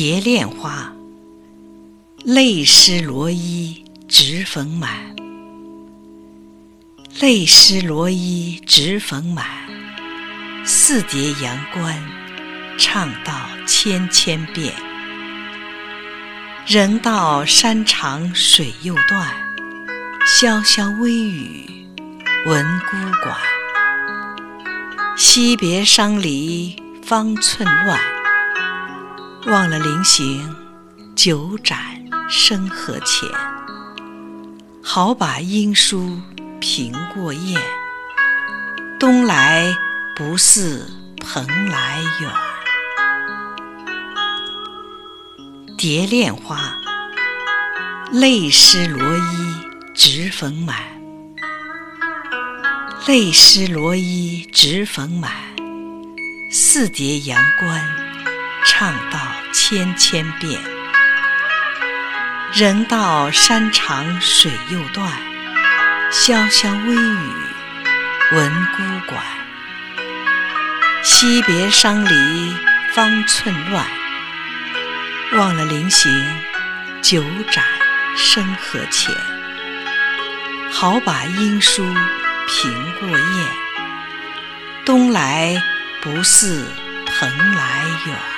蝶恋花，泪湿罗衣直缝满，泪湿罗衣直缝满，似叠阳关，唱道千千遍。人道山长水又断，潇潇微雨闻孤馆。惜别伤离方寸乱，忘了临行酒盏深和浅。好把音书平过雁，东来不似蓬莱远。蝶恋花，泪湿罗衣直缝满，泪湿罗衣直缝满，似叠阳关，唱道千千遍。人道山长水又断，潇潇微雨闻孤馆。惜别伤离方寸乱。忘了临行酒盏深和浅，好把音书凭过雁，东来不似蓬莱远。